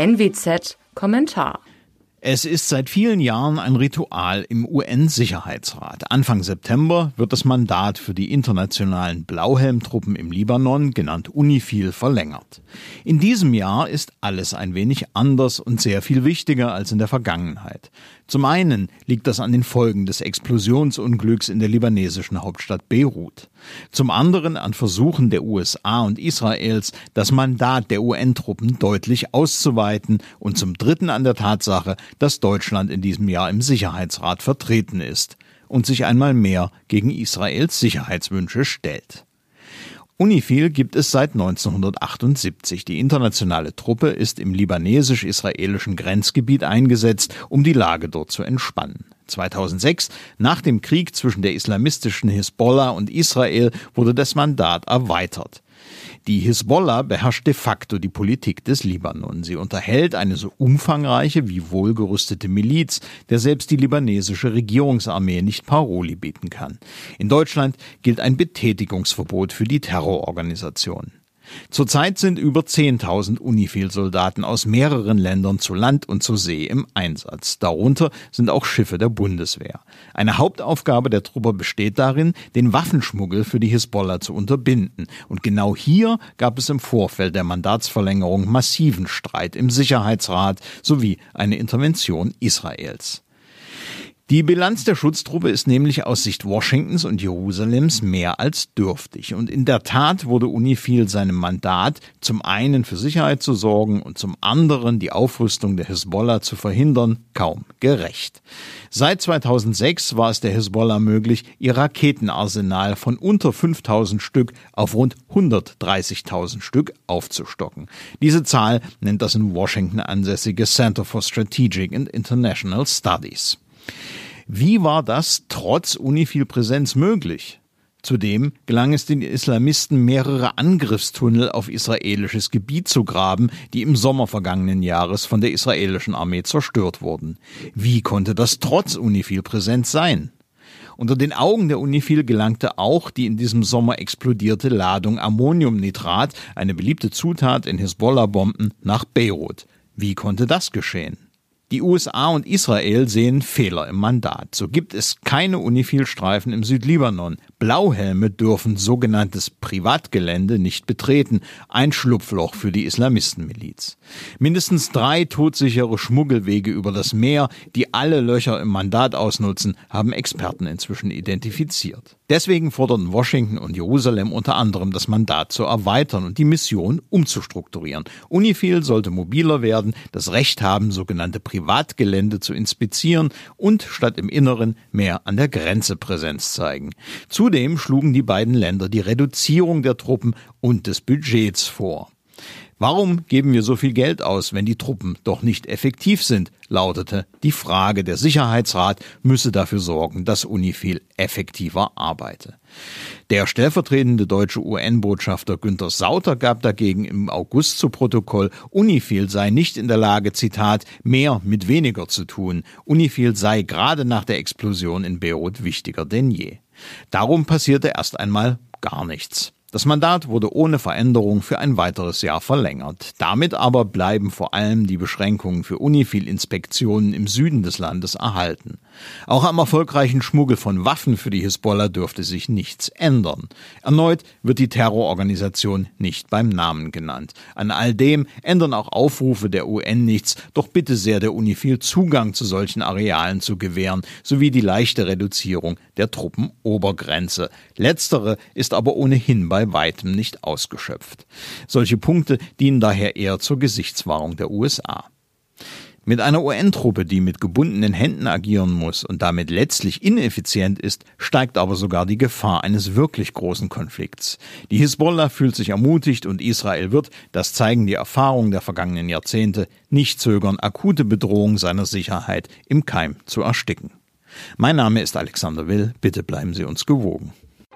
NWZ Kommentar es ist seit vielen Jahren ein Ritual im UN-Sicherheitsrat. Anfang September wird das Mandat für die internationalen Blauhelmtruppen im Libanon, genannt UNIFIL, verlängert. In diesem Jahr ist alles ein wenig anders und sehr viel wichtiger als in der Vergangenheit. Zum einen liegt das an den Folgen des Explosionsunglücks in der libanesischen Hauptstadt Beirut. Zum anderen an Versuchen der USA und Israels, das Mandat der UN-Truppen deutlich auszuweiten und zum dritten an der Tatsache, dass Deutschland in diesem Jahr im Sicherheitsrat vertreten ist und sich einmal mehr gegen Israels Sicherheitswünsche stellt. UNIFIL gibt es seit 1978. Die internationale Truppe ist im libanesisch-israelischen Grenzgebiet eingesetzt, um die Lage dort zu entspannen. 2006, nach dem Krieg zwischen der islamistischen Hisbollah und Israel, wurde das Mandat erweitert. Die Hisbollah beherrscht de facto die Politik des Libanon. Sie unterhält eine so umfangreiche wie wohlgerüstete Miliz, der selbst die libanesische Regierungsarmee nicht Paroli bieten kann. In Deutschland gilt ein Betätigungsverbot für die Terrororganisation. Zurzeit sind über 10.000 UNIFIL-Soldaten aus mehreren Ländern zu Land und zu See im Einsatz. Darunter sind auch Schiffe der Bundeswehr. Eine Hauptaufgabe der Truppe besteht darin, den Waffenschmuggel für die Hisbollah zu unterbinden. Und genau hier gab es im Vorfeld der Mandatsverlängerung massiven Streit im Sicherheitsrat sowie eine Intervention Israels. Die Bilanz der Schutztruppe ist nämlich aus Sicht Washingtons und Jerusalems mehr als dürftig. Und in der Tat wurde UNIFIL seinem Mandat, zum einen für Sicherheit zu sorgen und zum anderen die Aufrüstung der Hisbollah zu verhindern, kaum gerecht. Seit 2006 war es der Hisbollah möglich, ihr Raketenarsenal von unter 5000 Stück auf rund 130.000 Stück aufzustocken. Diese Zahl nennt das in Washington ansässige Center for Strategic and International Studies. Wie war das trotz Unifil-Präsenz möglich? Zudem gelang es den Islamisten, mehrere Angriffstunnel auf israelisches Gebiet zu graben, die im Sommer vergangenen Jahres von der israelischen Armee zerstört wurden. Wie konnte das trotz Unifil-Präsenz sein? Unter den Augen der Unifil gelangte auch die in diesem Sommer explodierte Ladung Ammoniumnitrat, eine beliebte Zutat in Hisbollah-Bomben, nach Beirut. Wie konnte das geschehen? Die USA und Israel sehen Fehler im Mandat. So gibt es keine Unifil-Streifen im Südlibanon. Blauhelme dürfen sogenanntes Privatgelände nicht betreten, ein Schlupfloch für die Islamistenmiliz. Mindestens drei todsichere Schmuggelwege über das Meer, die alle Löcher im Mandat ausnutzen, haben Experten inzwischen identifiziert. Deswegen forderten Washington und Jerusalem unter anderem das Mandat zu erweitern und die Mission umzustrukturieren. Unifil sollte mobiler werden, das Recht haben, sogenannte Privatgelände zu inspizieren und statt im Inneren mehr an der Grenze Präsenz zeigen. Zudem schlugen die beiden Länder die Reduzierung der Truppen und des Budgets vor. Warum geben wir so viel Geld aus, wenn die Truppen doch nicht effektiv sind? lautete die Frage. Der Sicherheitsrat müsse dafür sorgen, dass UNIFIL effektiver arbeite. Der stellvertretende deutsche UN-Botschafter Günter Sauter gab dagegen im August zu Protokoll, UNIFIL sei nicht in der Lage, Zitat, mehr mit weniger zu tun. UNIFIL sei gerade nach der Explosion in Beirut wichtiger denn je. Darum passierte erst einmal gar nichts. Das Mandat wurde ohne Veränderung für ein weiteres Jahr verlängert. Damit aber bleiben vor allem die Beschränkungen für Unifil-Inspektionen im Süden des Landes erhalten. Auch am erfolgreichen Schmuggel von Waffen für die Hisbollah dürfte sich nichts ändern. Erneut wird die Terrororganisation nicht beim Namen genannt. An all dem ändern auch Aufrufe der UN nichts, doch bitte sehr der Unifil Zugang zu solchen Arealen zu gewähren, sowie die leichte Reduzierung der Truppenobergrenze. Letztere ist aber ohnehin bei bei weitem nicht ausgeschöpft. Solche Punkte dienen daher eher zur Gesichtswahrung der USA. Mit einer UN-Truppe, die mit gebundenen Händen agieren muss und damit letztlich ineffizient ist, steigt aber sogar die Gefahr eines wirklich großen Konflikts. Die Hisbollah fühlt sich ermutigt und Israel wird, das zeigen die Erfahrungen der vergangenen Jahrzehnte, nicht zögern, akute Bedrohung seiner Sicherheit im Keim zu ersticken. Mein Name ist Alexander Will, bitte bleiben Sie uns gewogen.